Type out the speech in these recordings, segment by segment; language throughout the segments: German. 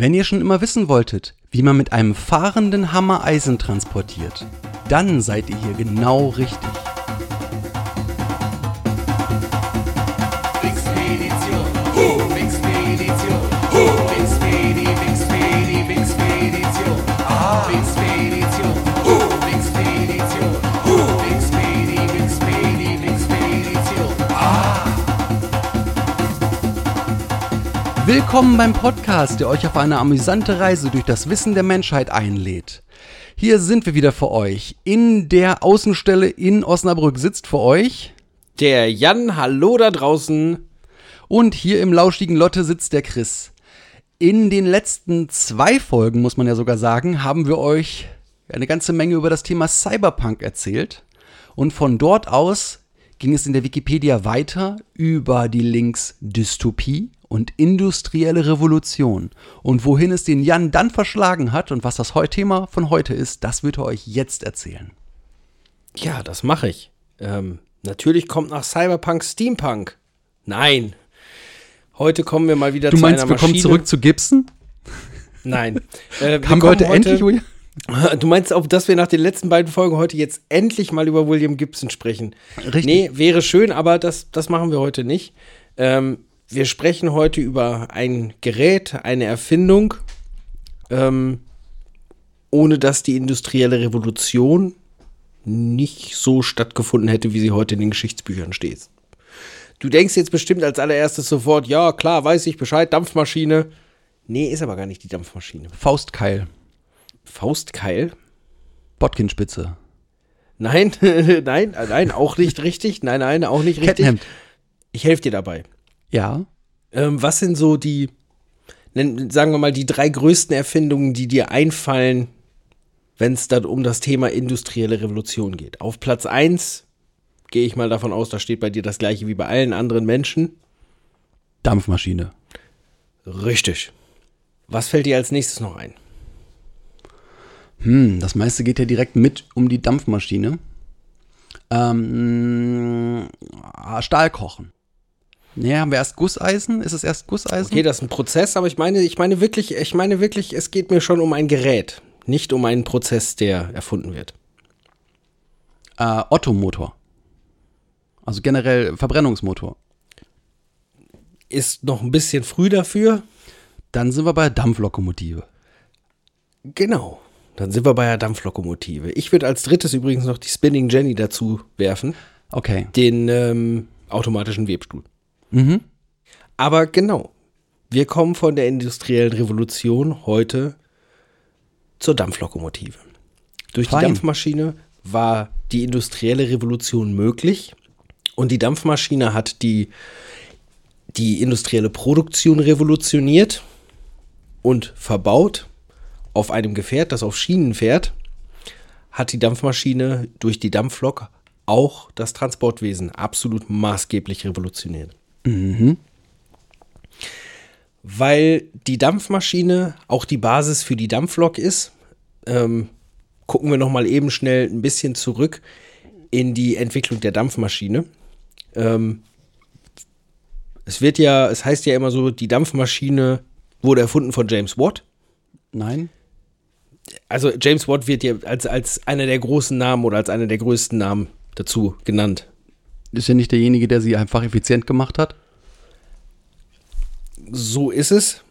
Wenn ihr schon immer wissen wolltet, wie man mit einem fahrenden Hammer Eisen transportiert, dann seid ihr hier genau richtig. Willkommen beim Podcast, der euch auf eine amüsante Reise durch das Wissen der Menschheit einlädt. Hier sind wir wieder für euch. In der Außenstelle in Osnabrück sitzt für euch Der Jan, hallo da draußen. und hier im lauschigen Lotte sitzt der Chris. In den letzten zwei Folgen, muss man ja sogar sagen, haben wir euch eine ganze Menge über das Thema Cyberpunk erzählt. Und von dort aus ging es in der Wikipedia weiter über die Links Dystopie und industrielle Revolution. Und wohin es den Jan dann verschlagen hat und was das Thema von heute ist, das wird er euch jetzt erzählen. Ja, das mache ich. Ähm, natürlich kommt nach Cyberpunk Steampunk. Nein. Heute kommen wir mal wieder Du zu meinst, einer wir Maschine. kommen zurück zu Gibson? Nein. Äh, Haben wir kommen heute endlich? Du meinst auch, dass wir nach den letzten beiden Folgen heute jetzt endlich mal über William Gibson sprechen? Richtig. Nee, wäre schön, aber das, das machen wir heute nicht. Ähm, wir sprechen heute über ein Gerät, eine Erfindung, ähm, ohne dass die industrielle Revolution nicht so stattgefunden hätte, wie sie heute in den Geschichtsbüchern steht. Du denkst jetzt bestimmt als allererstes sofort, ja, klar, weiß ich Bescheid, Dampfmaschine. Nee, ist aber gar nicht die Dampfmaschine. Faustkeil, Faustkeil? Botkinspitze, Nein, nein, nein, auch nicht richtig. Nein, nein, auch nicht richtig. Kettenhemd. Ich helfe dir dabei. Ja, Ähm, was sind so die, sagen wir mal, die drei größten Erfindungen, die dir einfallen, wenn es dann um das Thema industrielle Revolution geht? Auf Platz 1 gehe ich mal davon aus, da steht bei dir das gleiche wie bei allen anderen Menschen. Dampfmaschine. Richtig. Was fällt dir als nächstes noch ein? Hm, das meiste geht ja direkt mit um die Dampfmaschine. Ähm, ah, Stahlkochen. Nee, haben wir erst Gusseisen? Ist es erst Gusseisen? Okay, das ist ein Prozess, aber ich meine, ich meine wirklich, ich meine wirklich, es geht mir schon um ein Gerät, nicht um einen Prozess, der erfunden wird. Äh, Ottomotor. Also generell Verbrennungsmotor. Ist noch ein bisschen früh dafür. Dann sind wir bei Dampflokomotive. Genau. Dann sind wir bei der Dampflokomotive. Ich würde als drittes übrigens noch die Spinning Jenny dazu werfen, Okay. den ähm, automatischen Webstuhl. Mhm. Aber genau, wir kommen von der industriellen Revolution heute zur Dampflokomotive. Durch Fein. die Dampfmaschine war die industrielle Revolution möglich und die Dampfmaschine hat die, die industrielle Produktion revolutioniert und verbaut auf einem Gefährt, das auf Schienen fährt, hat die Dampfmaschine durch die Dampflok auch das Transportwesen absolut maßgeblich revolutioniert. Weil die Dampfmaschine auch die Basis für die Dampflok ist, ähm, gucken wir noch mal eben schnell ein bisschen zurück in die Entwicklung der Dampfmaschine. Ähm, es wird ja, es heißt ja immer so, die Dampfmaschine wurde erfunden von James Watt. Nein? Also James Watt wird ja als, als einer der großen Namen oder als einer der größten Namen dazu genannt. Ist ja nicht derjenige, der sie einfach effizient gemacht hat? So ist es.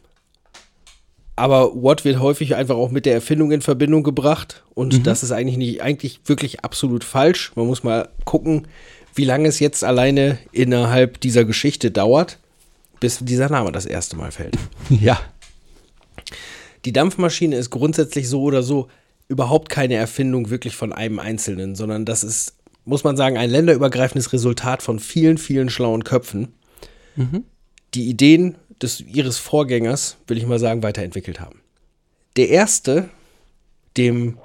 Aber Watt wird häufig einfach auch mit der Erfindung in Verbindung gebracht. Und das ist eigentlich nicht, eigentlich wirklich absolut falsch. Man muss mal gucken, wie lange es jetzt alleine innerhalb dieser Geschichte dauert, bis dieser Name das erste Mal fällt. Ja. Die Dampfmaschine ist grundsätzlich so oder so überhaupt keine Erfindung wirklich von einem Einzelnen, sondern das ist, muss man sagen, ein länderübergreifendes Resultat von vielen, vielen schlauen Köpfen, die Ideen des, ihres Vorgängers, will ich mal sagen, weiterentwickelt haben. Der erste, dem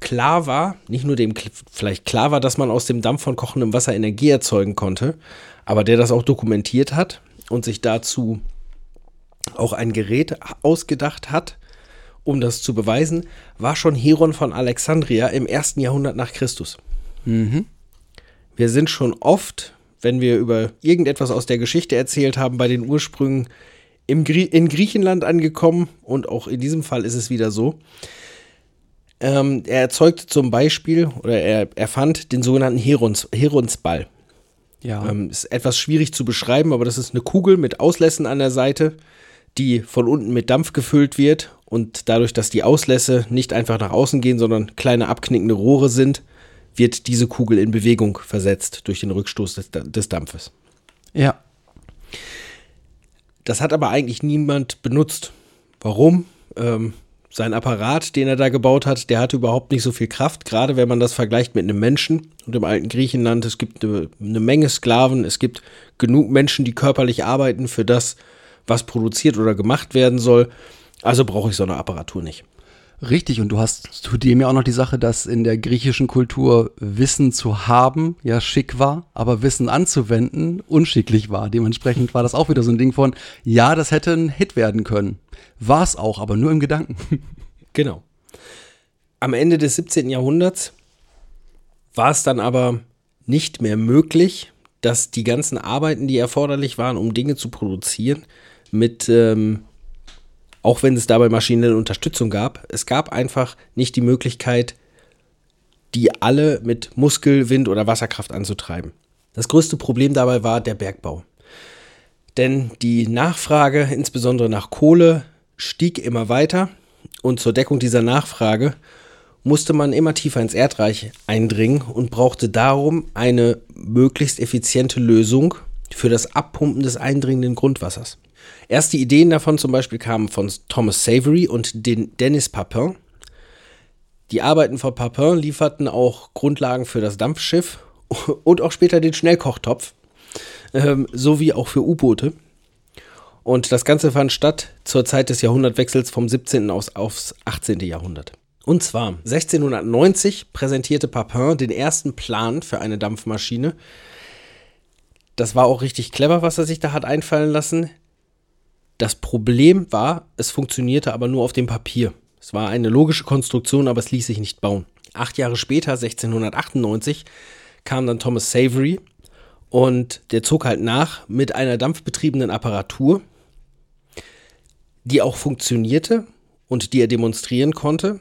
klar war, nicht nur dem vielleicht klar war, dass man aus dem Dampf von kochendem Wasser Energie erzeugen konnte, aber der das auch dokumentiert hat und sich dazu auch ein Gerät ausgedacht hat, um das zu beweisen, war schon Heron von Alexandria im ersten Jahrhundert nach Christus. Wir sind schon oft, wenn wir über irgendetwas aus der Geschichte erzählt haben, bei den Ursprüngen im Grie in Griechenland angekommen und auch in diesem Fall ist es wieder so. Ähm, er erzeugte zum Beispiel oder er erfand den sogenannten Herons, Heronsball. Ja. Ähm, ist etwas schwierig zu beschreiben, aber das ist eine Kugel mit Auslässen an der Seite, die von unten mit Dampf gefüllt wird und dadurch, dass die Auslässe nicht einfach nach außen gehen, sondern kleine abknickende Rohre sind, wird diese Kugel in Bewegung versetzt durch den Rückstoß des, des Dampfes. ja. Das hat aber eigentlich niemand benutzt. Warum? Ähm, sein Apparat, den er da gebaut hat, der hatte überhaupt nicht so viel Kraft, gerade wenn man das vergleicht mit einem Menschen. Und im alten Griechenland, es gibt eine, eine Menge Sklaven, es gibt genug Menschen, die körperlich arbeiten für das, was produziert oder gemacht werden soll. Also brauche ich so eine Apparatur nicht. Richtig, und du hast zudem ja auch noch die Sache, dass in der griechischen Kultur Wissen zu haben ja schick war, aber Wissen anzuwenden unschicklich war. Dementsprechend war das auch wieder so ein Ding von, ja, das hätte ein Hit werden können. War es auch, aber nur im Gedanken. Genau. Am Ende des 17. Jahrhunderts war es dann aber nicht mehr möglich, dass die ganzen Arbeiten, die erforderlich waren, um Dinge zu produzieren, mit, ähm, auch wenn es dabei maschinelle Unterstützung gab, es gab einfach nicht die Möglichkeit, die alle mit Muskel, Wind oder Wasserkraft anzutreiben. Das größte Problem dabei war der Bergbau. Denn die Nachfrage, insbesondere nach Kohle, stieg immer weiter und zur Deckung dieser Nachfrage musste man immer tiefer ins Erdreich eindringen und brauchte darum eine möglichst effiziente Lösung für das Abpumpen des eindringenden Grundwassers. Erste Ideen davon zum Beispiel kamen von Thomas Savery und den Dennis Papin. Die Arbeiten von Papin lieferten auch Grundlagen für das Dampfschiff und auch später den Schnellkochtopf, ähm, sowie auch für U-Boote. Und das Ganze fand statt zur Zeit des Jahrhundertwechsels vom 17. Aus, aufs 18. Jahrhundert. Und zwar 1690 präsentierte Papin den ersten Plan für eine Dampfmaschine. Das war auch richtig clever, was er sich da hat einfallen lassen. Das Problem war, es funktionierte aber nur auf dem Papier. Es war eine logische Konstruktion, aber es ließ sich nicht bauen. Acht Jahre später, 1698, kam dann Thomas Savery und der zog halt nach mit einer dampfbetriebenen Apparatur, die auch funktionierte und die er demonstrieren konnte,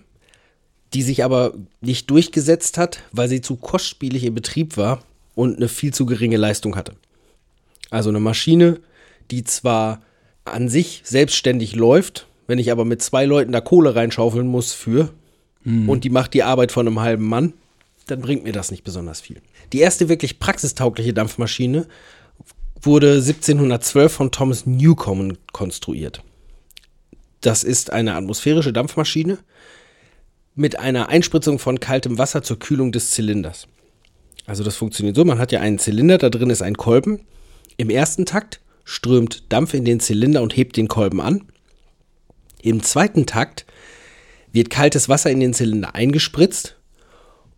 die sich aber nicht durchgesetzt hat, weil sie zu kostspielig im Betrieb war und eine viel zu geringe Leistung hatte. Also eine Maschine, die zwar an sich selbstständig läuft, wenn ich aber mit zwei Leuten da Kohle reinschaufeln muss für und die macht die Arbeit von einem halben Mann, dann bringt mir das nicht besonders viel. Die erste wirklich praxistaugliche Dampfmaschine wurde 1712 von Thomas Newcomen konstruiert. Das ist eine atmosphärische Dampfmaschine mit einer Einspritzung von kaltem Wasser zur Kühlung des Zylinders. Also das funktioniert so, man hat ja einen Zylinder, da drin ist ein Kolben. Im ersten Takt strömt Dampf in den Zylinder und hebt den Kolben an. Im zweiten Takt wird kaltes Wasser in den Zylinder eingespritzt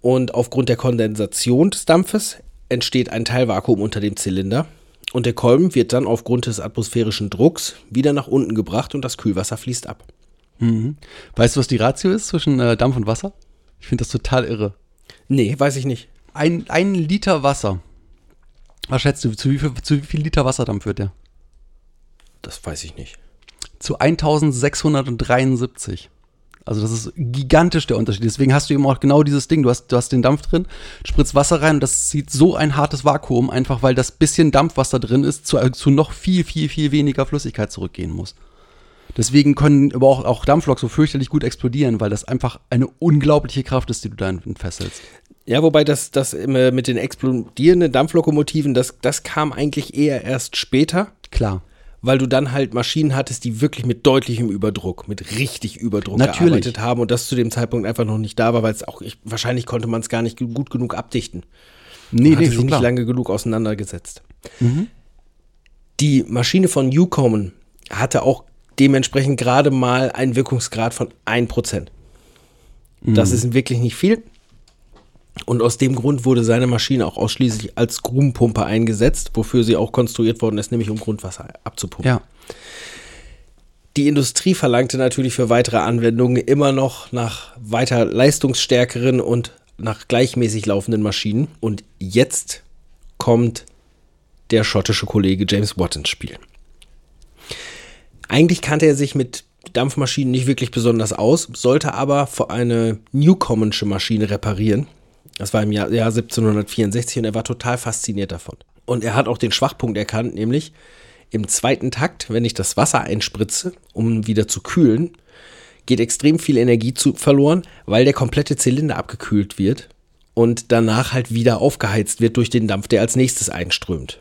und aufgrund der Kondensation des Dampfes entsteht ein Teilvakuum unter dem Zylinder und der Kolben wird dann aufgrund des atmosphärischen Drucks wieder nach unten gebracht und das Kühlwasser fließt ab. Weißt du, was die Ratio ist zwischen äh, Dampf und Wasser? Ich finde das total irre. Nee, weiß ich nicht. Ein, ein Liter Wasser. Was schätzt du, zu wie viel, zu wie viel Liter Wasserdampf wird der? Das weiß ich nicht. Zu 1673. Also das ist gigantisch der Unterschied. Deswegen hast du eben auch genau dieses Ding. Du hast, du hast den Dampf drin, spritzt Wasser rein und das zieht so ein hartes Vakuum, einfach weil das bisschen Dampf, was da drin ist, zu, zu noch viel, viel, viel weniger Flüssigkeit zurückgehen muss. Deswegen können aber auch, auch Dampfloks so fürchterlich gut explodieren, weil das einfach eine unglaubliche Kraft ist, die du da festhältst. Ja, wobei das, das mit den explodierenden Dampflokomotiven, das, das kam eigentlich eher erst später, Klar. weil du dann halt Maschinen hattest, die wirklich mit deutlichem Überdruck, mit richtig Überdruck Natürlich. gearbeitet haben und das zu dem Zeitpunkt einfach noch nicht da war, weil es auch, ich, wahrscheinlich konnte man es gar nicht gut genug abdichten. Nee, Man nee, sich nicht klar. lange genug auseinandergesetzt. Die Maschine von Newcomen hatte auch dementsprechend gerade mal einen Wirkungsgrad von 1%. Das ist wirklich nicht viel. Und aus dem Grund wurde seine Maschine auch ausschließlich als Grubenpumpe eingesetzt, wofür sie auch konstruiert worden ist, nämlich um Grundwasser abzupumpen. Ja. Die Industrie verlangte natürlich für weitere Anwendungen immer noch nach weiter leistungsstärkeren und nach gleichmäßig laufenden Maschinen. Und jetzt kommt der schottische Kollege James Watt ins Spiel. Eigentlich kannte er sich mit Dampfmaschinen nicht wirklich besonders aus, sollte aber für eine Newcommensche Maschine reparieren. Das war im Jahr, Jahr 1764 und er war total fasziniert davon. Und er hat auch den Schwachpunkt erkannt, nämlich im zweiten Takt, wenn ich das Wasser einspritze, um wieder zu kühlen, geht extrem viel Energie zu, verloren, weil der komplette Zylinder abgekühlt wird und danach halt wieder aufgeheizt wird durch den Dampf, der als nächstes einströmt.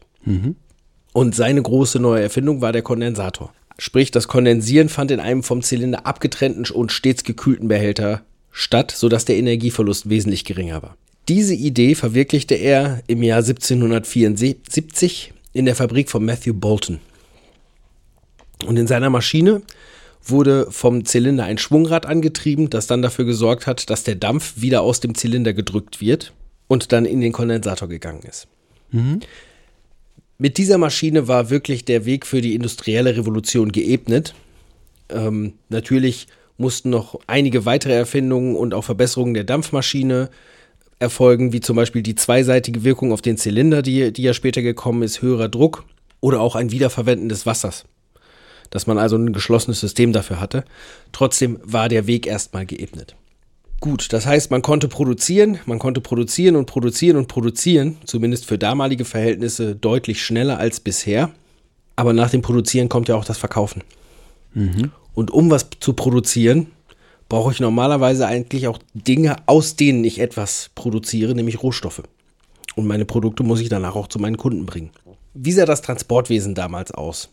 Und seine große neue Erfindung war der Kondensator. Sprich, das Kondensieren fand in einem vom Zylinder abgetrennten und stets gekühlten Behälter statt, sodass der Energieverlust wesentlich geringer war. Diese Idee verwirklichte er im Jahr 1774 in der Fabrik von Matthew Bolton. Und in seiner Maschine wurde vom Zylinder ein Schwungrad angetrieben, das dann dafür gesorgt hat, dass der Dampf wieder aus dem Zylinder gedrückt wird und dann in den Kondensator gegangen ist. Mit dieser Maschine war wirklich der Weg für die industrielle Revolution geebnet. Ähm, natürlich mussten noch einige weitere Erfindungen und auch Verbesserungen der Dampfmaschine erfolgen, wie zum Beispiel die zweiseitige Wirkung auf den Zylinder, die, die ja später gekommen ist, höherer Druck oder auch ein Wiederverwenden des Wassers. Dass man also ein geschlossenes System dafür hatte. Trotzdem war der Weg erstmal geebnet. Gut, das heißt, man konnte produzieren, man konnte produzieren und produzieren und produzieren, zumindest für damalige Verhältnisse deutlich schneller als bisher. Aber nach dem Produzieren kommt ja auch das Verkaufen. Und um was zu produzieren, brauche ich normalerweise eigentlich auch Dinge, aus denen ich etwas produziere, nämlich Rohstoffe. Und meine Produkte muss ich danach auch zu meinen Kunden bringen. Wie sah das Transportwesen damals aus?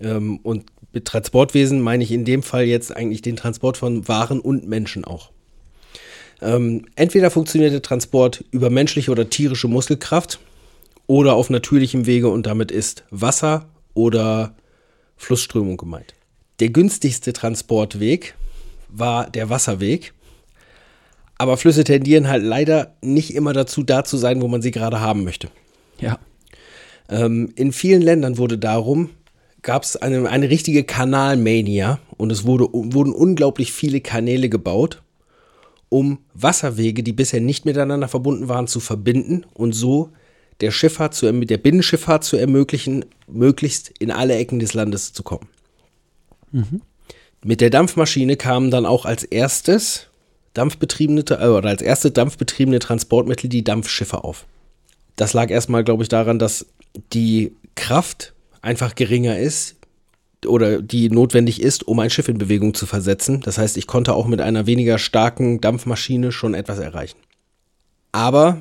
Ähm, und mit Transportwesen meine ich in dem Fall jetzt eigentlich den Transport von Waren und Menschen auch. Ähm, entweder funktioniert der Transport über menschliche oder tierische Muskelkraft oder auf natürlichem Wege und damit ist Wasser oder Flussströmung gemeint. Der günstigste Transportweg war der Wasserweg. Aber Flüsse tendieren halt leider nicht immer dazu, da zu sein, wo man sie gerade haben möchte. Ja. Ähm, in vielen Ländern wurde darum, gab es eine, eine richtige Kanalmania und es wurde, wurden unglaublich viele Kanäle gebaut, um Wasserwege, die bisher nicht miteinander verbunden waren, zu verbinden und so der Schifffahrt zu, erm- der Binnenschifffahrt zu ermöglichen, möglichst in alle Ecken des Landes zu kommen. Mit der Dampfmaschine kamen dann auch als erstes dampfbetriebene äh, oder als erste dampfbetriebene Transportmittel die Dampfschiffe auf. Das lag erstmal, glaube ich, daran, dass die Kraft einfach geringer ist oder die notwendig ist, um ein Schiff in Bewegung zu versetzen. Das heißt, ich konnte auch mit einer weniger starken Dampfmaschine schon etwas erreichen. Aber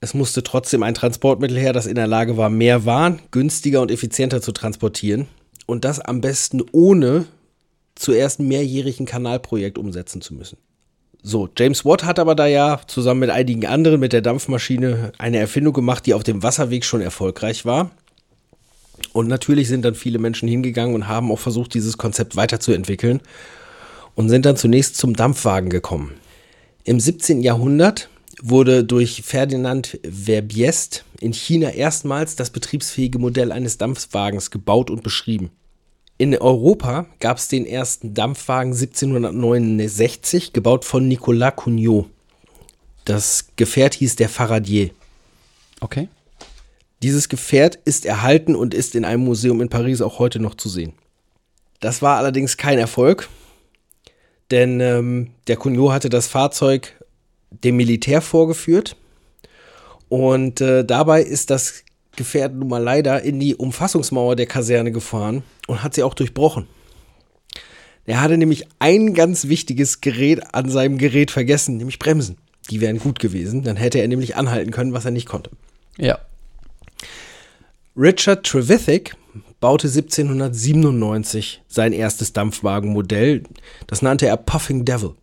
es musste trotzdem ein Transportmittel her, das in der Lage war, mehr Waren günstiger und effizienter zu transportieren. Und das am besten ohne zuerst mehrjährigen Kanalprojekt umsetzen zu müssen. So, James Watt hat aber da ja zusammen mit einigen anderen mit der Dampfmaschine eine Erfindung gemacht, die auf dem Wasserweg schon erfolgreich war. Und natürlich sind dann viele Menschen hingegangen und haben auch versucht, dieses Konzept weiterzuentwickeln und sind dann zunächst zum Dampfwagen gekommen. Im 17. Jahrhundert wurde durch Ferdinand Verbiest in China erstmals das betriebsfähige Modell eines Dampfwagens gebaut und beschrieben. In Europa gab es den ersten Dampfwagen 1769, gebaut von Nicolas Cugnot. Das Gefährt hieß der Faradier. Okay. Dieses Gefährt ist erhalten und ist in einem Museum in Paris auch heute noch zu sehen. Das war allerdings kein Erfolg, denn ähm, der Cugnot hatte das Fahrzeug dem Militär vorgeführt und äh, dabei ist das Gefährt nun mal leider in die Umfassungsmauer der Kaserne gefahren und hat sie auch durchbrochen. Er hatte nämlich ein ganz wichtiges Gerät an seinem Gerät vergessen, nämlich Bremsen. Die wären gut gewesen, dann hätte er nämlich anhalten können, was er nicht konnte. Ja. Richard Trevithick baute 1797 sein erstes Dampfwagenmodell. Das nannte er Puffing Devil.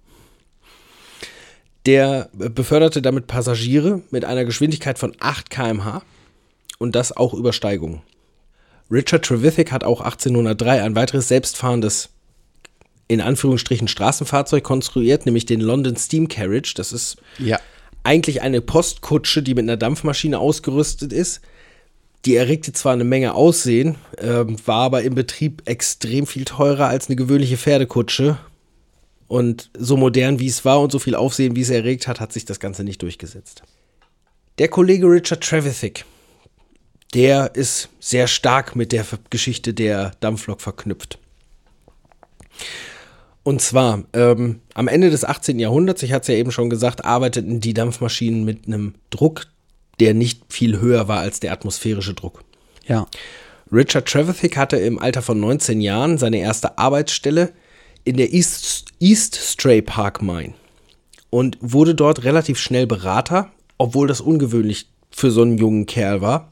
Der beförderte damit Passagiere mit einer Geschwindigkeit von 8 km/h und das auch über Steigungen. Richard Trevithick hat auch 1803 ein weiteres selbstfahrendes in Anführungsstrichen Straßenfahrzeug konstruiert, nämlich den London Steam Carriage. Das ist Ja. eigentlich eine Postkutsche, die mit einer Dampfmaschine ausgerüstet ist. Die erregte zwar eine Menge Aussehen, ähm, war aber im Betrieb extrem viel teurer als eine gewöhnliche Pferdekutsche. Und so modern wie es war und so viel Aufsehen wie es erregt hat, hat sich das Ganze nicht durchgesetzt. Der Kollege Richard Trevithick, der ist sehr stark mit der Geschichte der Dampflok verknüpft. Und zwar, ähm, am Ende des 18. Jahrhunderts, ich hatte es ja eben schon gesagt, arbeiteten die Dampfmaschinen mit einem Druck, der nicht viel höher war als der atmosphärische Druck. Ja. Richard Trevithick hatte im Alter von 19 Jahren seine erste Arbeitsstelle in der East, East Stray Park Mine und wurde dort relativ schnell Berater, obwohl das ungewöhnlich für so einen jungen Kerl war.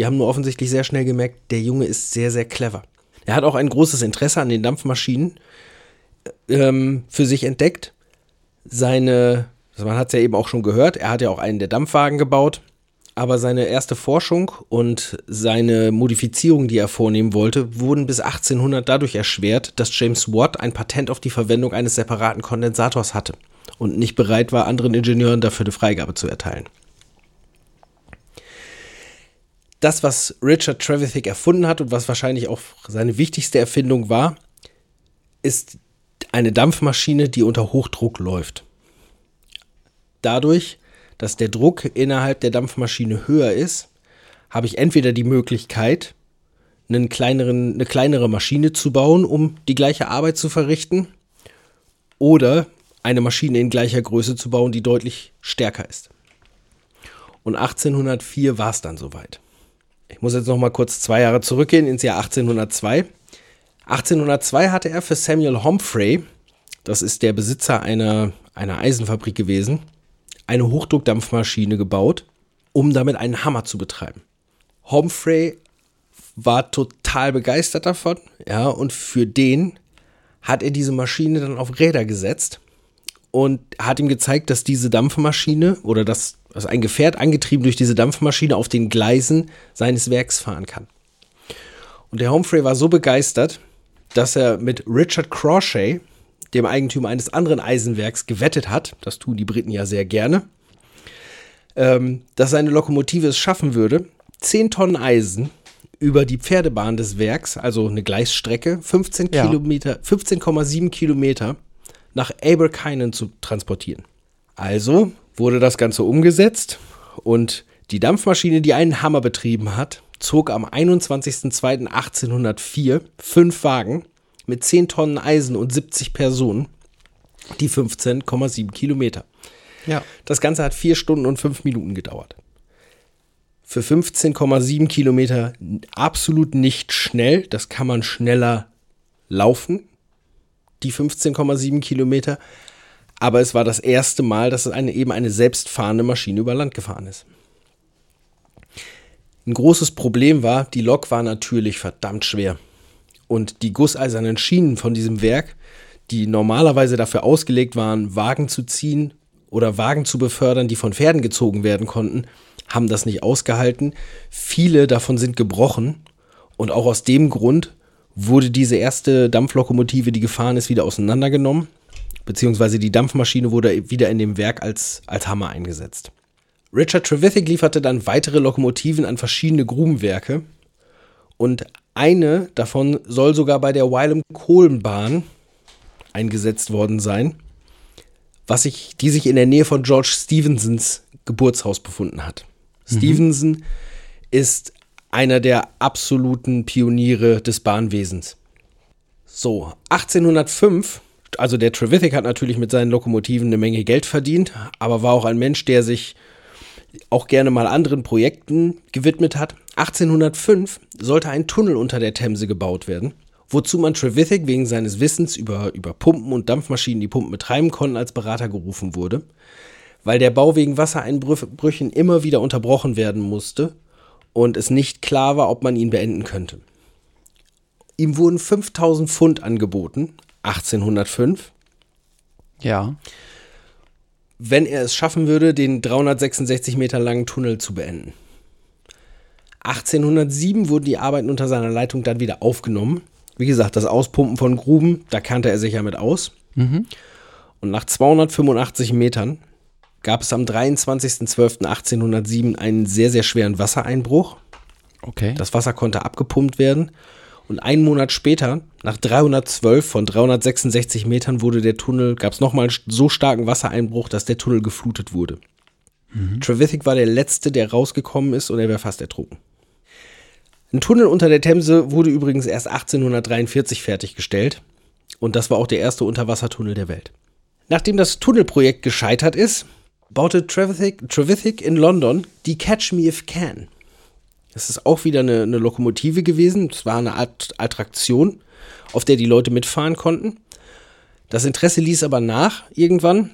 Die haben nur offensichtlich sehr schnell gemerkt, der Junge ist sehr, sehr clever. Er hat auch ein großes Interesse an den Dampfmaschinen ähm, für sich entdeckt. Seine, also man hat es ja eben auch schon gehört, er hat ja auch einen der Dampfwagen gebaut, aber seine erste Forschung und seine Modifizierungen, die er vornehmen wollte, wurden bis 1800 dadurch erschwert, dass James Watt ein Patent auf die Verwendung eines separaten Kondensators hatte und nicht bereit war, anderen Ingenieuren dafür eine Freigabe zu erteilen. Das, was Richard Trevithick erfunden hat und was wahrscheinlich auch seine wichtigste Erfindung war, ist eine Dampfmaschine, die unter Hochdruck läuft. Dadurch, dass der Druck innerhalb der Dampfmaschine höher ist, habe ich entweder die Möglichkeit, einen kleineren, eine kleinere Maschine zu bauen, um die gleiche Arbeit zu verrichten, oder eine Maschine in gleicher Größe zu bauen, die deutlich stärker ist. Und 1804 war es dann soweit. Ich muss jetzt noch mal kurz zwei Jahre zurückgehen ins Jahr 1802. 1802 hatte er für Samuel Humphrey, das ist der Besitzer einer, einer Eisenfabrik gewesen, eine Hochdruckdampfmaschine gebaut, um damit einen Hammer zu betreiben. Humphrey war total begeistert davon, ja, und für den hat er diese Maschine dann auf Räder gesetzt und hat ihm gezeigt, dass diese Dampfmaschine oder dass, dass ein Gefährt angetrieben durch diese Dampfmaschine auf den Gleisen seines Werks fahren kann. Und der Humphrey war so begeistert, dass er mit Richard Crawshay, dem Eigentümer eines anderen Eisenwerks, gewettet hat, das tun die Briten ja sehr gerne, ähm, dass seine Lokomotive es schaffen würde, 10 Tonnen Eisen über die Pferdebahn des Werks, also eine Gleisstrecke, 15 Ja. Kilometer, 15,7 Kilometer nach Abercynon zu transportieren. Also wurde das Ganze umgesetzt und die Dampfmaschine, die einen Hammer betrieben hat, zog am 21.02.1804 fünf Wagen mit 10 Tonnen Eisen und 70 Personen, die 15,7 Kilometer. Ja. Das Ganze hat vier Stunden und fünf Minuten gedauert. Für 15,7 Kilometer absolut nicht schnell. Das kann man schneller laufen, die 15,7 Kilometer. Aber es war das erste Mal, dass eine, eben eine selbstfahrende Maschine über Land gefahren ist. Ein großes Problem war, die Lok war natürlich verdammt schwer. Und die gusseisernen Schienen von diesem Werk, die normalerweise dafür ausgelegt waren, Wagen zu ziehen oder Wagen zu befördern, die von Pferden gezogen werden konnten, haben das nicht ausgehalten. Viele davon sind gebrochen. Und auch aus dem Grund wurde diese erste Dampflokomotive, die gefahren ist, wieder auseinandergenommen. Beziehungsweise die Dampfmaschine wurde wieder in dem Werk als, als Hammer eingesetzt. Richard Trevithick lieferte dann weitere Lokomotiven an verschiedene Grubenwerke. Und eine davon soll sogar bei der Wylam Kohlenbahn eingesetzt worden sein, was sich, die sich in der Nähe von George Stevensons Geburtshaus befunden hat. Stevenson ist einer der absoluten Pioniere des Bahnwesens. So, 1805, also der Trevithick hat natürlich mit seinen Lokomotiven eine Menge Geld verdient, aber war auch ein Mensch, der sich auch gerne mal anderen Projekten gewidmet hat. 1805 sollte ein Tunnel unter der Themse gebaut werden, wozu man Trevithick wegen seines Wissens über, über Pumpen und Dampfmaschinen, die Pumpen betreiben konnten, als Berater gerufen wurde. Weil der Bau wegen Wassereinbrüchen immer wieder unterbrochen werden musste und es nicht klar war, ob man ihn beenden könnte. Ihm wurden 5000 Pfund angeboten, 1805, Ja. wenn er es schaffen würde, den 366 Meter langen Tunnel zu beenden. 1807 wurden die Arbeiten unter seiner Leitung dann wieder aufgenommen, Wie gesagt, das Auspumpen von Gruben, da kannte er sich ja mit aus. Und nach 285 Metern gab es am 23.12.1807 einen sehr, sehr schweren Wassereinbruch. Okay. Das Wasser konnte abgepumpt werden. Und einen Monat später, nach 312 von 366 Metern, wurde der Tunnel, gab es nochmal so starken Wassereinbruch, dass der Tunnel geflutet wurde. Trevithick war der Letzte, der rausgekommen ist und er wäre fast ertrunken. Ein Tunnel unter der Themse wurde übrigens erst 1843 fertiggestellt. Und das war auch der erste Unterwassertunnel der Welt. Nachdem das Tunnelprojekt gescheitert ist, baute Trevithick, Trevithick in London die Catch Me If Can. Das ist auch wieder eine, eine Lokomotive gewesen. Es war eine Art Attraktion, auf der die Leute mitfahren konnten. Das Interesse ließ aber nach irgendwann.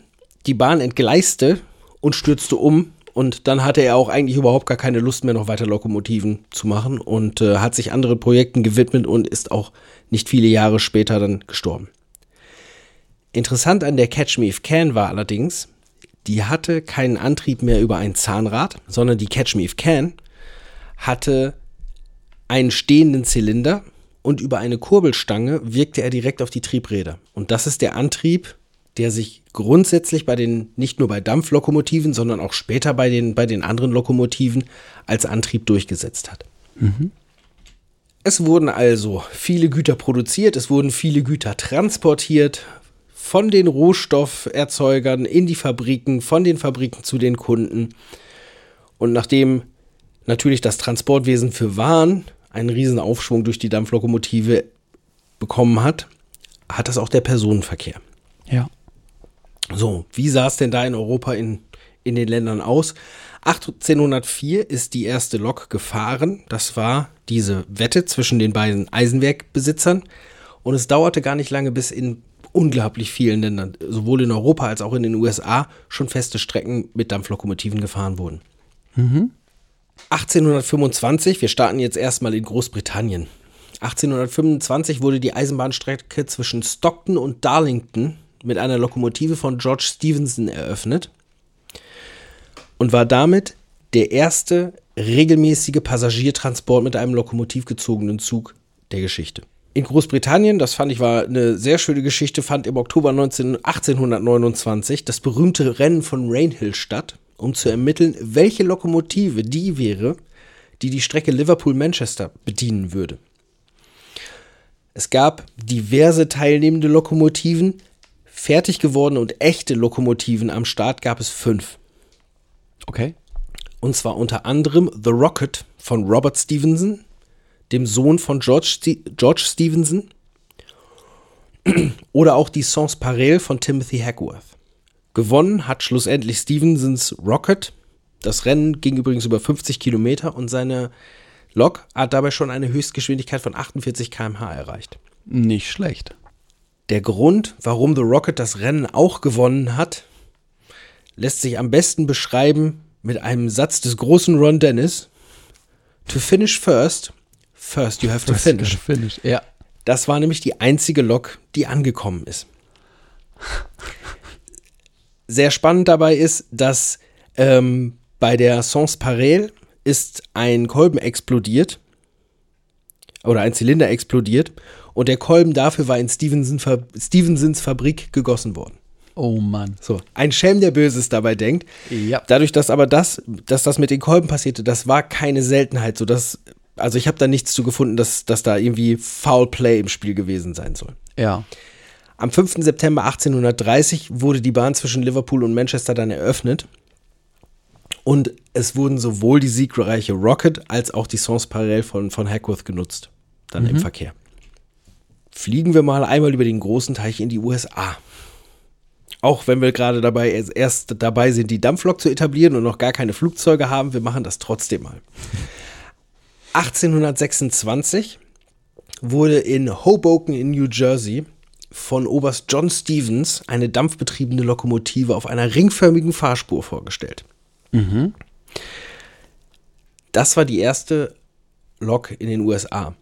Die Bahn entgleiste und stürzte um. Und dann hatte er auch eigentlich überhaupt gar keine Lust mehr, noch weiter Lokomotiven zu machen und äh, hat sich anderen Projekten gewidmet und ist auch nicht viele Jahre später dann gestorben. Interessant an der Catch Me If Can war allerdings, die hatte keinen Antrieb mehr über ein Zahnrad, sondern die Catch Me If Can hatte einen stehenden Zylinder und über eine Kurbelstange wirkte er direkt auf die Triebräder. Und das ist der Antrieb, der sich grundsätzlich bei den, nicht nur bei Dampflokomotiven, sondern auch später bei den, bei den anderen Lokomotiven als Antrieb durchgesetzt hat. Es wurden also viele Güter produziert, es wurden viele Güter transportiert von den Rohstofferzeugern in die Fabriken, von den Fabriken zu den Kunden. Und nachdem natürlich das Transportwesen für Waren einen riesen Aufschwung durch die Dampflokomotive bekommen hat, hat das auch der Personenverkehr. Ja. So, wie sah es denn da in Europa in, in den Ländern aus? 1804 ist die erste Lok gefahren. Das war diese Wette zwischen den beiden Eisenwerkbesitzern. Und es dauerte gar nicht lange, bis in unglaublich vielen Ländern, sowohl in Europa als auch in den USA, schon feste Strecken mit Dampflokomotiven gefahren wurden. 1825, wir starten jetzt erstmal in Großbritannien. 1825 wurde die Eisenbahnstrecke zwischen Stockton und Darlington mit einer Lokomotive von George Stephenson eröffnet und war damit der erste regelmäßige Passagiertransport mit einem lokomotivgezogenen Zug der Geschichte. In Großbritannien, das fand ich war eine sehr schöne Geschichte, fand im Oktober 19, 1829 das berühmte Rennen von Rainhill statt, um zu ermitteln, welche Lokomotive die wäre, die die Strecke Liverpool-Manchester bedienen würde. Es gab diverse teilnehmende Lokomotiven, fertig gewordene und echte Lokomotiven am Start gab es fünf. Okay. Und zwar unter anderem The Rocket von Robert Stevenson, dem Sohn von George, Ste George Stevenson. Oder auch die Sans Pareil von Timothy Hackworth. Gewonnen hat schlussendlich Stevensons Rocket. Das Rennen ging übrigens über 50 Kilometer und seine Lok hat dabei schon eine Höchstgeschwindigkeit von 48 km/h erreicht. Nicht schlecht. Der Grund, warum The Rocket das Rennen auch gewonnen hat, lässt sich am besten beschreiben mit einem Satz des großen Ron Dennis. To finish first, first you have to finish. Finish. Ja. Das war nämlich die einzige Lok, die angekommen ist. Sehr spannend dabei ist, dass ähm, bei der Sans Pareil ist ein Kolben explodiert oder ein Zylinder explodiert und der Kolben dafür war in Stevenson, Stevensons Fabrik gegossen worden. Oh Mann. So, ein Schelm, der Böses dabei denkt. Ja. Dadurch, dass aber das, dass das mit den Kolben passierte, das war keine Seltenheit, so dass, also ich habe da nichts zu gefunden, dass, dass da irgendwie Foul Play im Spiel gewesen sein soll. Ja. Am 5. September 1830 wurde die Bahn zwischen Liverpool und Manchester dann eröffnet. Und es wurden sowohl die siegreiche Rocket als auch die Sans Pareil von, von Hackworth genutzt, dann im Verkehr. Fliegen wir mal einmal über den großen Teich in die USA. Auch wenn wir gerade dabei erst dabei sind, die Dampflok zu etablieren und noch gar keine Flugzeuge haben, wir machen das trotzdem mal. 1826 wurde in Hoboken in New Jersey von Oberst John Stevens eine dampfbetriebene Lokomotive auf einer ringförmigen Fahrspur vorgestellt. Das war die erste Lok in den USA.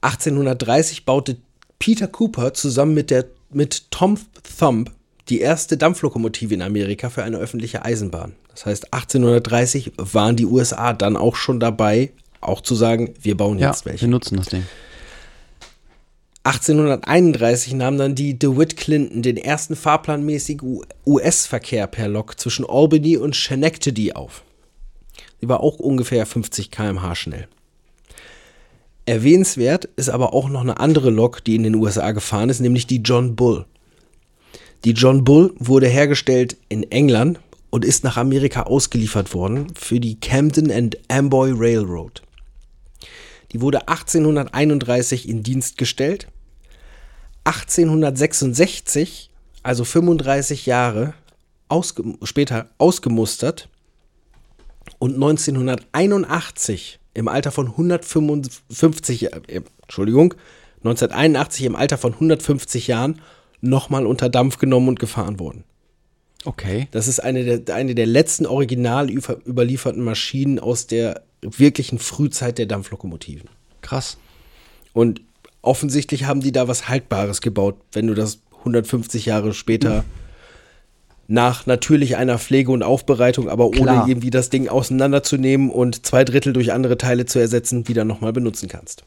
1830 baute Peter Cooper zusammen mit, der, mit Tom Thumb die erste Dampflokomotive in Amerika für eine öffentliche Eisenbahn. Das heißt, 1830 waren die USA dann auch schon dabei, auch zu sagen, wir bauen Ja, jetzt welche. wir nutzen das Ding. 1831 nahm dann die DeWitt Clinton den ersten fahrplanmäßigen US-Verkehr per Lok zwischen Albany und Schenectady auf. Sie war auch ungefähr 50 km/h schnell. Erwähnenswert ist aber auch noch eine andere Lok, die in den USA gefahren ist, nämlich die John Bull. Die John Bull wurde hergestellt in England und ist nach Amerika ausgeliefert worden für die Camden and Amboy Railroad. Die wurde 1831 in Dienst gestellt 1866, also 35 Jahre ausge später ausgemustert und 1981 im Alter von 155, äh, Entschuldigung, 1981 im Alter von 150 Jahren nochmal unter Dampf genommen und gefahren worden. Okay. Das ist eine der, eine der letzten original über- überlieferten Maschinen aus der wirklichen Frühzeit der Dampflokomotiven. Krass. Und offensichtlich haben die da was Haltbares gebaut, wenn du das 150 Jahre später nach natürlich einer Pflege und Aufbereitung, aber Klar. ohne irgendwie das Ding auseinanderzunehmen und zwei Drittel durch andere Teile zu ersetzen, wieder nochmal benutzen kannst.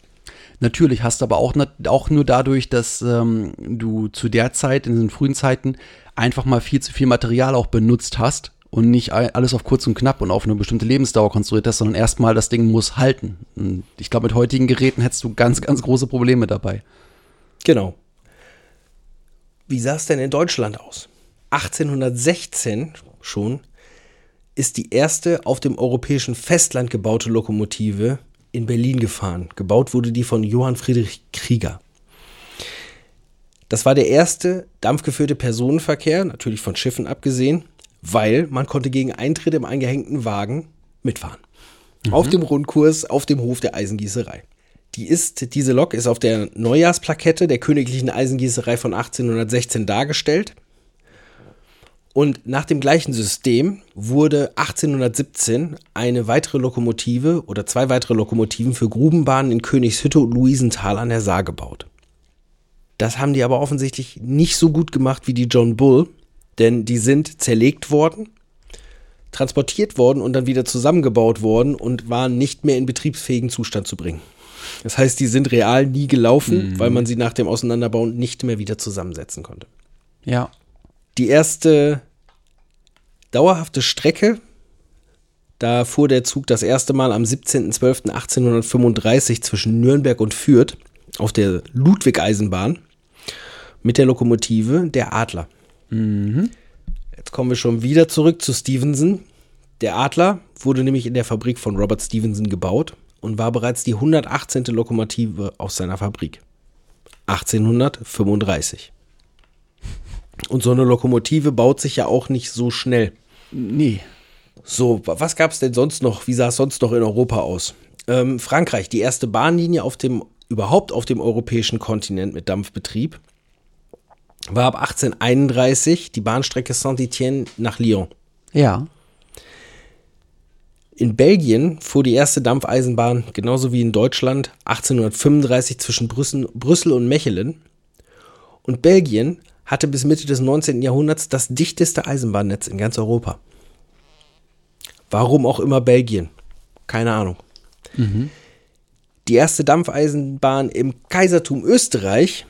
Natürlich hast du aber auch, auch nur dadurch, dass ähm, du zu der Zeit, in den frühen Zeiten, einfach mal viel zu viel Material auch benutzt hast und nicht all- alles auf kurz und knapp und auf eine bestimmte Lebensdauer konstruiert hast, sondern erstmal das Ding muss halten. Und ich glaube, mit heutigen Geräten hättest du ganz, ganz große Probleme dabei. Genau. Wie sah es denn in Deutschland aus? 1816 schon ist die erste auf dem europäischen Festland gebaute Lokomotive in Berlin gefahren. Gebaut wurde die von Johann Friedrich Krieger. Das war der erste dampfgeführte Personenverkehr, natürlich von Schiffen abgesehen, weil man konnte gegen Eintritt im eingehängten Wagen mitfahren. Auf dem Rundkurs auf dem Hof der Eisengießerei. Die ist, diese Lok ist auf der Neujahrsplakette der Königlichen Eisengießerei von 1816 dargestellt. Und nach dem gleichen System wurde 1817 eine weitere Lokomotive oder zwei weitere Lokomotiven für Grubenbahnen in Königshütte und Luisenthal an der Saar gebaut. Das haben die aber offensichtlich nicht so gut gemacht wie die John Bull, denn die sind zerlegt worden, transportiert worden und dann wieder zusammengebaut worden und waren nicht mehr in betriebsfähigen Zustand zu bringen. Das heißt, die sind real nie gelaufen, weil man sie nach dem Auseinanderbauen nicht mehr wieder zusammensetzen konnte. Ja. Die erste dauerhafte Strecke, da fuhr der Zug das erste Mal am 17.12.1835 zwischen Nürnberg und Fürth auf der Ludwig-Eisenbahn mit der Lokomotive der Adler. Jetzt kommen wir schon wieder zurück zu Stevenson. Der Adler wurde nämlich in der Fabrik von Robert Stevenson gebaut und war bereits die 118. Lokomotive aus seiner Fabrik. 1835. Und so eine Lokomotive baut sich ja auch nicht so schnell. Nee. So, wa- was gab es denn sonst noch? Wie sah es sonst noch in Europa aus? Ähm, Frankreich, die erste Bahnlinie auf dem, überhaupt auf dem europäischen Kontinent mit Dampfbetrieb, war ab 1831 die Bahnstrecke Saint-Étienne nach Lyon. Ja. In Belgien fuhr die erste Dampfeisenbahn, genauso wie in Deutschland, 1835 zwischen Brüssel, Brüssel und Mechelen. Und Belgien hatte bis Mitte des 19. Jahrhunderts das dichteste Eisenbahnnetz in ganz Europa. Warum auch immer Belgien? Keine Ahnung. Die erste Dampfeisenbahn im Kaisertum Österreich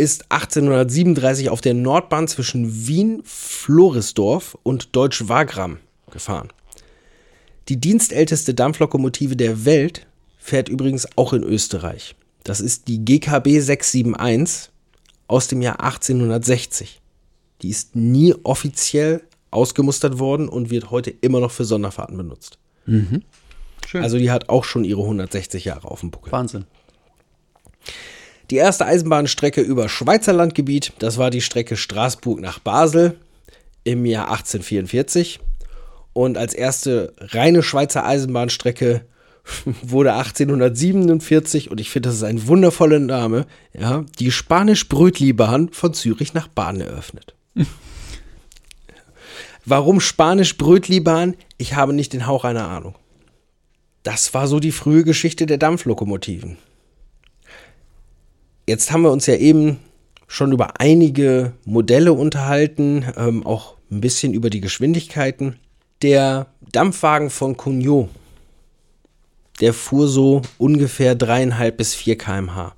ist 1837 auf der Nordbahn zwischen Wien, Florisdorf und Deutsch-Wagram gefahren. Die dienstälteste Dampflokomotive der Welt fährt übrigens auch in Österreich. Das ist die GKB 671 aus dem Jahr 1860. Die ist nie offiziell ausgemustert worden und wird heute immer noch für Sonderfahrten benutzt. Schön. Also die hat auch schon ihre 160 Jahre auf dem Buckel. Wahnsinn. Die erste Eisenbahnstrecke über Schweizer Landgebiet, das war die Strecke Straßburg nach Basel im Jahr 1844. Und als erste reine Schweizer Eisenbahnstrecke wurde 1847, und ich finde, das ist ein wundervoller Name, ja, die Spanisch-Brötli-Bahn von Zürich nach Baden eröffnet. Warum Spanisch-Brötli-Bahn? Ich habe nicht den Hauch einer Ahnung. Das war so die frühe Geschichte der Dampflokomotiven. Jetzt haben wir uns ja eben schon über einige Modelle unterhalten, ähm, auch ein bisschen über die Geschwindigkeiten. Der Dampfwagen von Cugnot, der fuhr so ungefähr dreieinhalb bis vier km/h.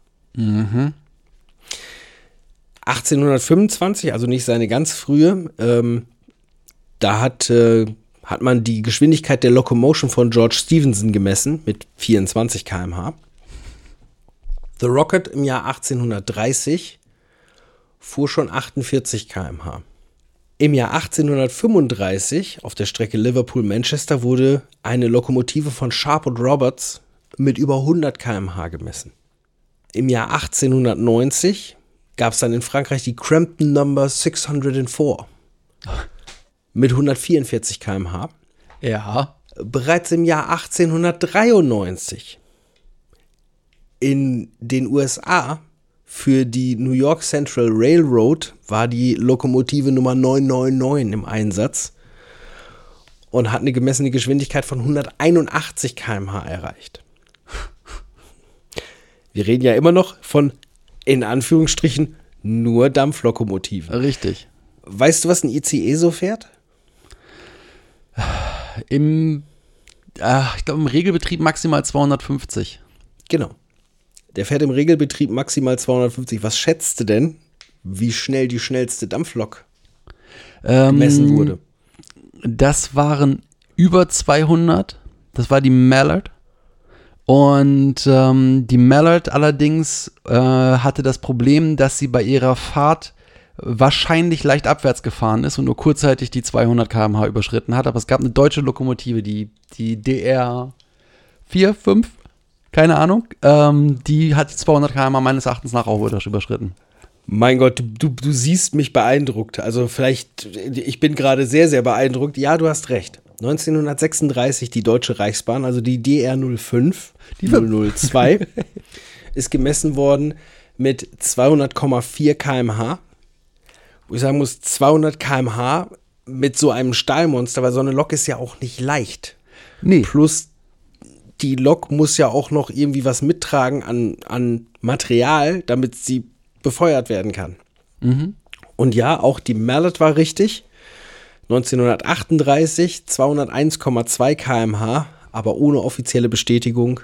1825, also nicht seine ganz frühe, ähm, da hat, äh, hat man die Geschwindigkeit der Locomotion von George Stephenson gemessen mit 24 km/h. The Rocket im Jahr 1830 fuhr schon 48 km/h. Im Jahr 1835 auf der Strecke Liverpool-Manchester wurde eine Lokomotive von Sharp und Roberts mit über 100 km/h gemessen. Im Jahr 1890 gab es dann in Frankreich die Crampton Number 604 mit 144 km/h. Ja. Bereits im Jahr 1893 in den USA für die New York Central Railroad war die Lokomotive Nummer 999 im Einsatz und hat eine gemessene Geschwindigkeit von 181 km/h erreicht. Wir reden ja immer noch von, in Anführungsstrichen, nur Dampflokomotiven. Richtig. Weißt du, was ein ICE so fährt? Im, äh, ich glaube, im Regelbetrieb maximal 250. Genau. Der fährt im Regelbetrieb maximal 250. Was schätzt du denn, wie schnell die schnellste Dampflok Ähm, gemessen wurde? Das waren über 200. Das war die Mallard. Und ähm, die Mallard allerdings äh, hatte das Problem, dass sie bei ihrer Fahrt wahrscheinlich leicht abwärts gefahren ist und nur kurzzeitig die 200 km/h überschritten hat. Aber es gab eine deutsche Lokomotive, die, die DR 4, 5, keine Ahnung, ähm, die hat die 200 km/h meines Erachtens nach auch überschritten. Mein Gott, du, du, du siehst mich beeindruckt. Also vielleicht, ich bin gerade sehr, sehr beeindruckt. Ja, du hast recht. 1936 die Deutsche Reichsbahn, also die DR05, die 002, ist gemessen worden mit 200,4 km/h. Wo ich sagen muss, 200 km/h mit so einem Stahlmonster, weil so eine Lok ist ja auch nicht leicht. Nee, Plus die Lok muss ja auch noch irgendwie was mittragen an, an Material, damit sie befeuert werden kann. Und ja, auch die Mallet war richtig. 1938 201,2 km/h, aber ohne offizielle Bestätigung,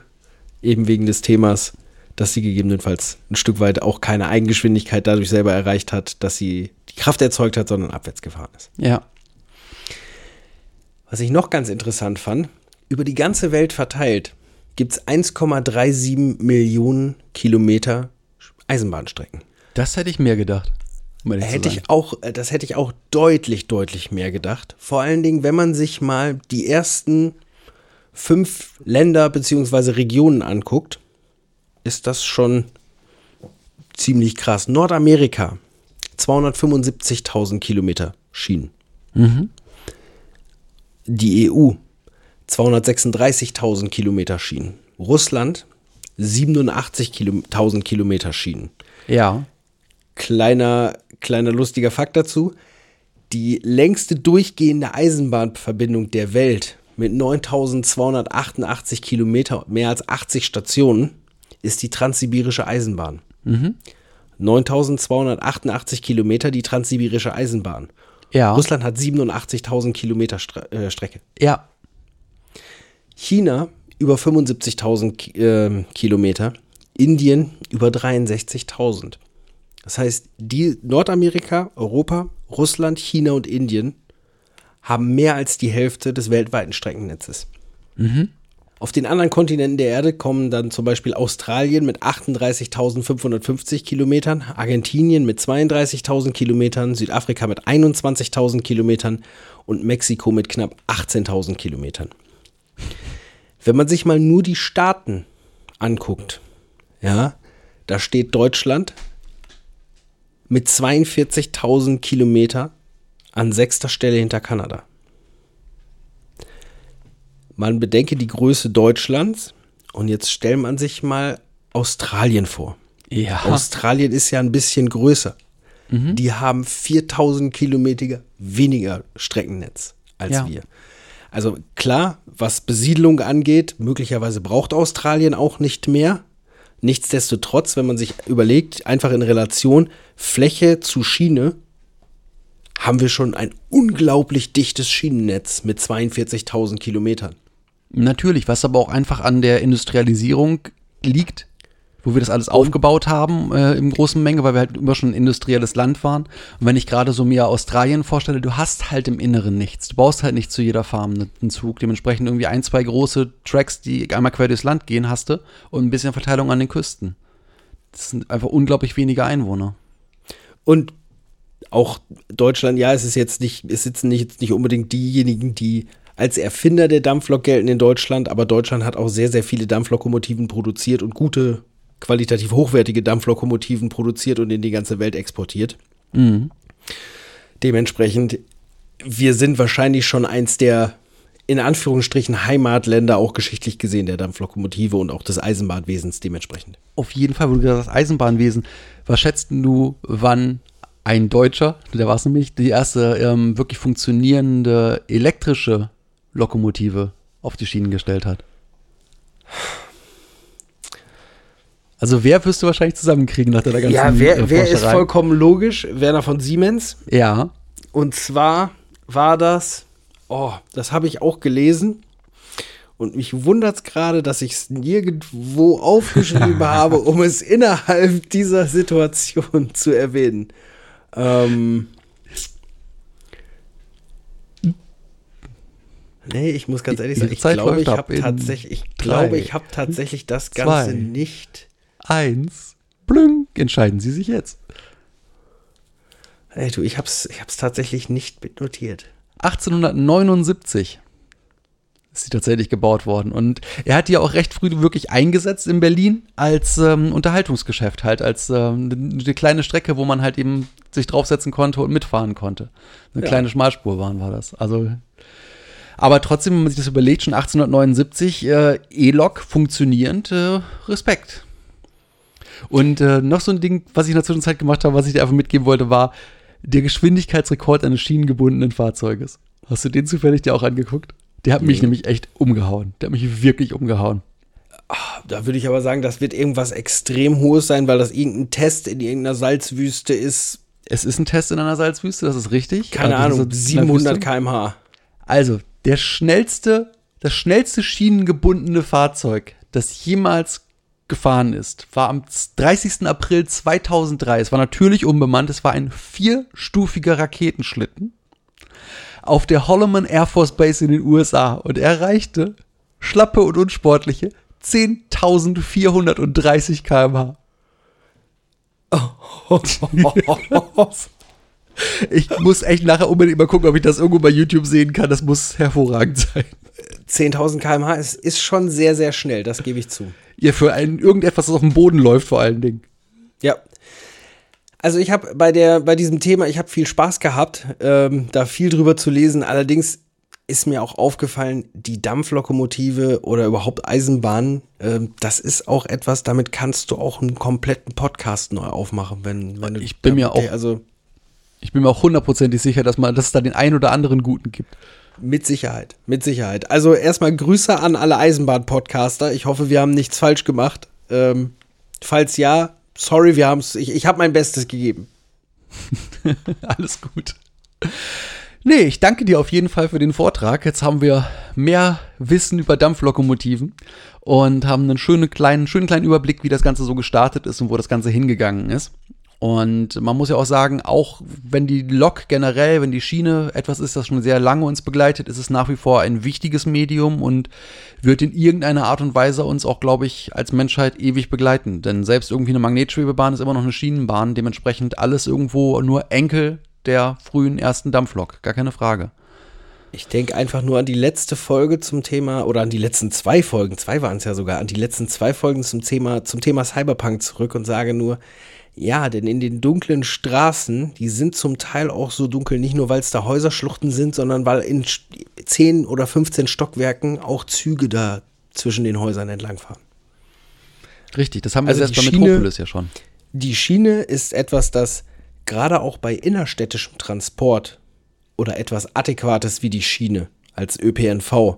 eben wegen des Themas, dass sie gegebenenfalls ein Stück weit auch keine Eigengeschwindigkeit dadurch selber erreicht hat, dass sie die Kraft erzeugt hat, sondern abwärts gefahren ist. ja. Was ich noch ganz interessant fand, über die ganze Welt verteilt gibt es 1,37 Millionen Kilometer Eisenbahnstrecken. Das hätte ich mehr gedacht. um Hätte ich auch, äh, das hätte ich auch deutlich, deutlich mehr gedacht. Vor allen Dingen, wenn man sich mal die ersten fünf Länder bzw. Regionen anguckt, ist das schon ziemlich krass. Nordamerika, 275.000 Kilometer Schienen. Die E EU, 236.000 Kilometer Schienen. Russland, 87.000 Kilometer Schienen Ja. kleiner, kleiner lustiger Fakt dazu. Die längste durchgehende Eisenbahnverbindung der Welt mit 9288 Kilometer, mehr als 80 Stationen, ist die Transsibirische Eisenbahn. 9288 Kilometer die Transsibirische Eisenbahn. Ja. Russland hat 87.000 Kilometer Stre äh, Strecke. Ja. China über 75.000 Ki ähm, Kilometer, Indien über 63.000. Das heißt, die Nordamerika, Europa, Russland, China und Indien haben mehr als die Hälfte des weltweiten Streckennetzes. Auf den anderen Kontinenten der Erde kommen dann zum Beispiel Australien mit 38.550 Kilometern, Argentinien mit 32.000 Kilometern, Südafrika mit 21.000 Kilometern und Mexiko mit knapp 18.000 Kilometern. Wenn man sich mal nur die Staaten anguckt, ja, da steht Deutschland mit 42.000 Kilometer an sechster Stelle hinter Kanada. Man bedenke die Größe Deutschlands und jetzt stellt man sich mal Australien vor. Ja. Australien ist ja ein bisschen größer. Die haben 4000 Kilometer weniger Streckennetz als Ja. wir. Also klar, was Besiedlung angeht, möglicherweise braucht Australien auch nicht mehr. Nichtsdestotrotz, wenn man sich überlegt, einfach in Relation Fläche zu Schiene, haben wir schon ein unglaublich dichtes Schienennetz mit 42.000 Kilometern. Natürlich, was aber auch einfach an der Industrialisierung liegt, wo wir das alles aufgebaut haben äh, im großen Menge, weil wir halt immer schon ein industrielles Land waren. Und wenn ich gerade so mir Australien vorstelle, du hast halt im Inneren nichts. Du baust halt nicht zu jeder Farm ne- einen Zug. Dementsprechend irgendwie ein, zwei große Tracks, die einmal quer durchs Land gehen, hast du und ein bisschen Verteilung an den Küsten. Das sind einfach unglaublich wenige Einwohner. Und auch Deutschland, ja, es ist jetzt nicht, es sitzen nicht, jetzt nicht unbedingt diejenigen, die als Erfinder der Dampflok gelten in Deutschland, aber Deutschland hat auch sehr, sehr viele Dampflokomotiven produziert und gute, qualitativ hochwertige Dampflokomotiven produziert und in die ganze Welt exportiert. Dementsprechend, wir sind wahrscheinlich schon eins der in Anführungsstrichen Heimatländer auch geschichtlich gesehen der Dampflokomotive und auch des Eisenbahnwesens dementsprechend. Auf jeden Fall, wo du gesagt hast, Eisenbahnwesen. Was schätzt denn du, wann ein Deutscher, der war es nämlich, die erste ähm, wirklich funktionierende elektrische Lokomotive auf die Schienen gestellt hat? Also wer wirst du wahrscheinlich zusammenkriegen nach deiner ganzen Ja, wer, äh, wer ist vollkommen logisch? Werner von Siemens. Ja, Und zwar war das, oh, das habe ich auch gelesen. Und mich wundert es gerade, dass ich es nirgendwo aufgeschrieben habe, um es innerhalb dieser Situation zu erwähnen. Ähm, nee, ich muss ganz ehrlich sagen, ich glaube, ich ab habe tatsächlich, ich glaube, ich habe tatsächlich das Ganze zwei. nicht. Eins, blünk, entscheiden Sie sich jetzt. Hey, du, ich habe es ich hab's tatsächlich nicht mitnotiert. 1879 ist sie tatsächlich gebaut worden. Und er hat die ja auch recht früh wirklich eingesetzt in Berlin als ähm, Unterhaltungsgeschäft, halt als ähm, eine kleine Strecke, wo man halt eben sich draufsetzen konnte und mitfahren konnte. Eine Ja. kleine Schmalspurbahn war das. Also, aber trotzdem, wenn man sich das überlegt, schon 1879 äh, E-Lok funktionierend, äh, Respekt. Und äh, noch so ein Ding, was ich in der Zwischenzeit gemacht habe, was ich dir einfach mitgeben wollte, war der Geschwindigkeitsrekord eines schienengebundenen Fahrzeuges. Hast du den zufällig dir auch angeguckt? Der hat mich Nee. nämlich echt umgehauen. Der hat mich wirklich umgehauen. Da würde ich aber sagen, das wird irgendwas extrem Hohes sein, weil das irgendein Test in irgendeiner Salzwüste ist. Es ist ein Test in einer Salzwüste, das ist richtig. Keine Also Ahnung, diese 700 Salzwüste. km/h. Also, der schnellste, das schnellste schienengebundene Fahrzeug, das jemals gefahren ist, war am 30. April 2003. Es war natürlich unbemannt, es war ein vierstufiger Raketenschlitten auf der Holloman Air Force Base in den USA und er erreichte schlappe und unsportliche 10.430 km/h. Ich muss echt nachher unbedingt mal gucken, ob ich das irgendwo bei YouTube sehen kann. Das muss hervorragend sein. 10.000 km/h ist, ist schon sehr, sehr schnell, das gebe ich zu. Ja, für ein, irgendetwas, das auf dem Boden läuft, vor allen Dingen. Ja. Also ich habe bei der bei diesem Thema, ich habe viel Spaß gehabt, ähm, da viel drüber zu lesen. Allerdings ist mir auch aufgefallen, die Dampflokomotive oder überhaupt Eisenbahn, ähm, das ist auch etwas, damit kannst du auch einen kompletten Podcast neu aufmachen, wenn, wenn du Ich bin mir auch- also Ich bin mir auch hundertprozentig sicher, dass, man, dass es da den einen oder anderen guten gibt. Mit Sicherheit, mit Sicherheit. Also erstmal Grüße an alle Eisenbahn-Podcaster. Ich hoffe, wir haben nichts falsch gemacht. Ähm, falls ja, sorry, wir haben. Ich, ich habe mein Bestes gegeben. Alles gut. Nee, ich danke dir auf jeden Fall für den Vortrag. Jetzt haben wir mehr Wissen über Dampflokomotiven und haben einen schönen kleinen, schönen kleinen Überblick, wie das Ganze so gestartet ist und wo das Ganze hingegangen ist. Und man muss ja auch sagen, auch wenn die Lok generell, wenn die Schiene etwas ist, das schon sehr lange uns begleitet, ist es nach wie vor ein wichtiges Medium und wird in irgendeiner Art und Weise uns auch, glaube ich, als Menschheit ewig begleiten. Denn selbst irgendwie eine Magnetschwebebahn ist immer noch eine Schienenbahn, dementsprechend alles irgendwo nur Enkel der frühen ersten Dampflok, gar keine Frage. Ich denke einfach nur an die letzte Folge zum Thema, oder an die letzten zwei Folgen, zwei waren es ja sogar, an die letzten zwei Folgen zum Thema, zum Thema Cyberpunk zurück und sage nur, ja, denn in den dunklen Straßen, die sind zum Teil auch so dunkel, nicht nur weil es da Häuserschluchten sind, sondern weil in sch- 10 oder 15 Stockwerken auch Züge da zwischen den Häusern entlangfahren. Richtig, das haben wir Also die bei Metropolis ja schon. Die Schiene ist etwas, das gerade auch bei innerstädtischem Transport oder etwas Adäquates wie die Schiene als ÖPNV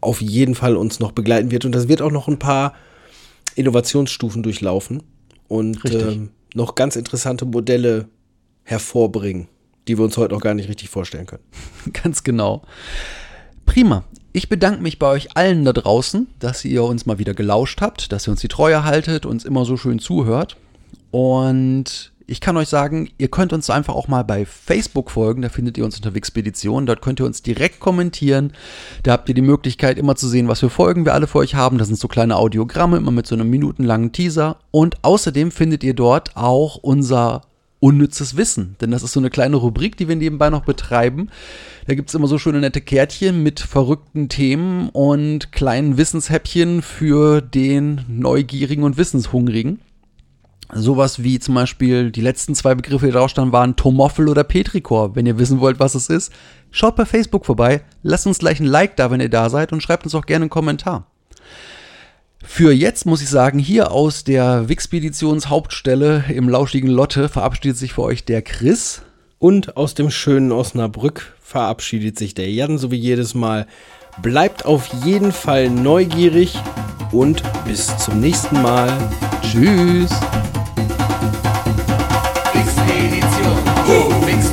auf jeden Fall uns noch begleiten wird. Und das wird auch noch ein paar Innovationsstufen durchlaufen und ähm, noch ganz interessante Modelle hervorbringen, die wir uns heute noch gar nicht richtig vorstellen können. Ganz genau. Prima. Ich bedanke mich bei euch allen da draußen, dass ihr uns mal wieder gelauscht habt, dass ihr uns die Treue haltet, uns immer so schön zuhört. Und ich kann euch sagen, ihr könnt uns einfach auch mal bei Facebook folgen, da findet ihr uns unter Wixpedition, dort könnt ihr uns direkt kommentieren. Da habt ihr die Möglichkeit immer zu sehen, was für Folgen wir alle für euch haben. Das sind so kleine Audiogramme, immer mit so einem minutenlangen Teaser. Und außerdem findet ihr dort auch unser unnützes Wissen. Denn das ist so eine kleine Rubrik, die wir nebenbei noch betreiben. Da gibt es immer so schöne nette Kärtchen mit verrückten Themen und kleinen Wissenshäppchen für den Neugierigen und Wissenshungrigen. Sowas wie zum Beispiel die letzten zwei Begriffe, die drauf standen, waren Tomoffel oder Petrichor. Wenn ihr wissen wollt, was es ist, schaut bei Facebook vorbei, lasst uns gleich ein Like da, wenn ihr da seid und schreibt uns auch gerne einen Kommentar. Für jetzt muss ich sagen, hier aus der Wixpeditionshauptstelle im lauschigen Lotte verabschiedet sich für euch der Chris. Und aus dem schönen Osnabrück verabschiedet sich der Jan, so wie jedes Mal. Bleibt auf jeden Fall neugierig und bis zum nächsten Mal. Tschüss. Mix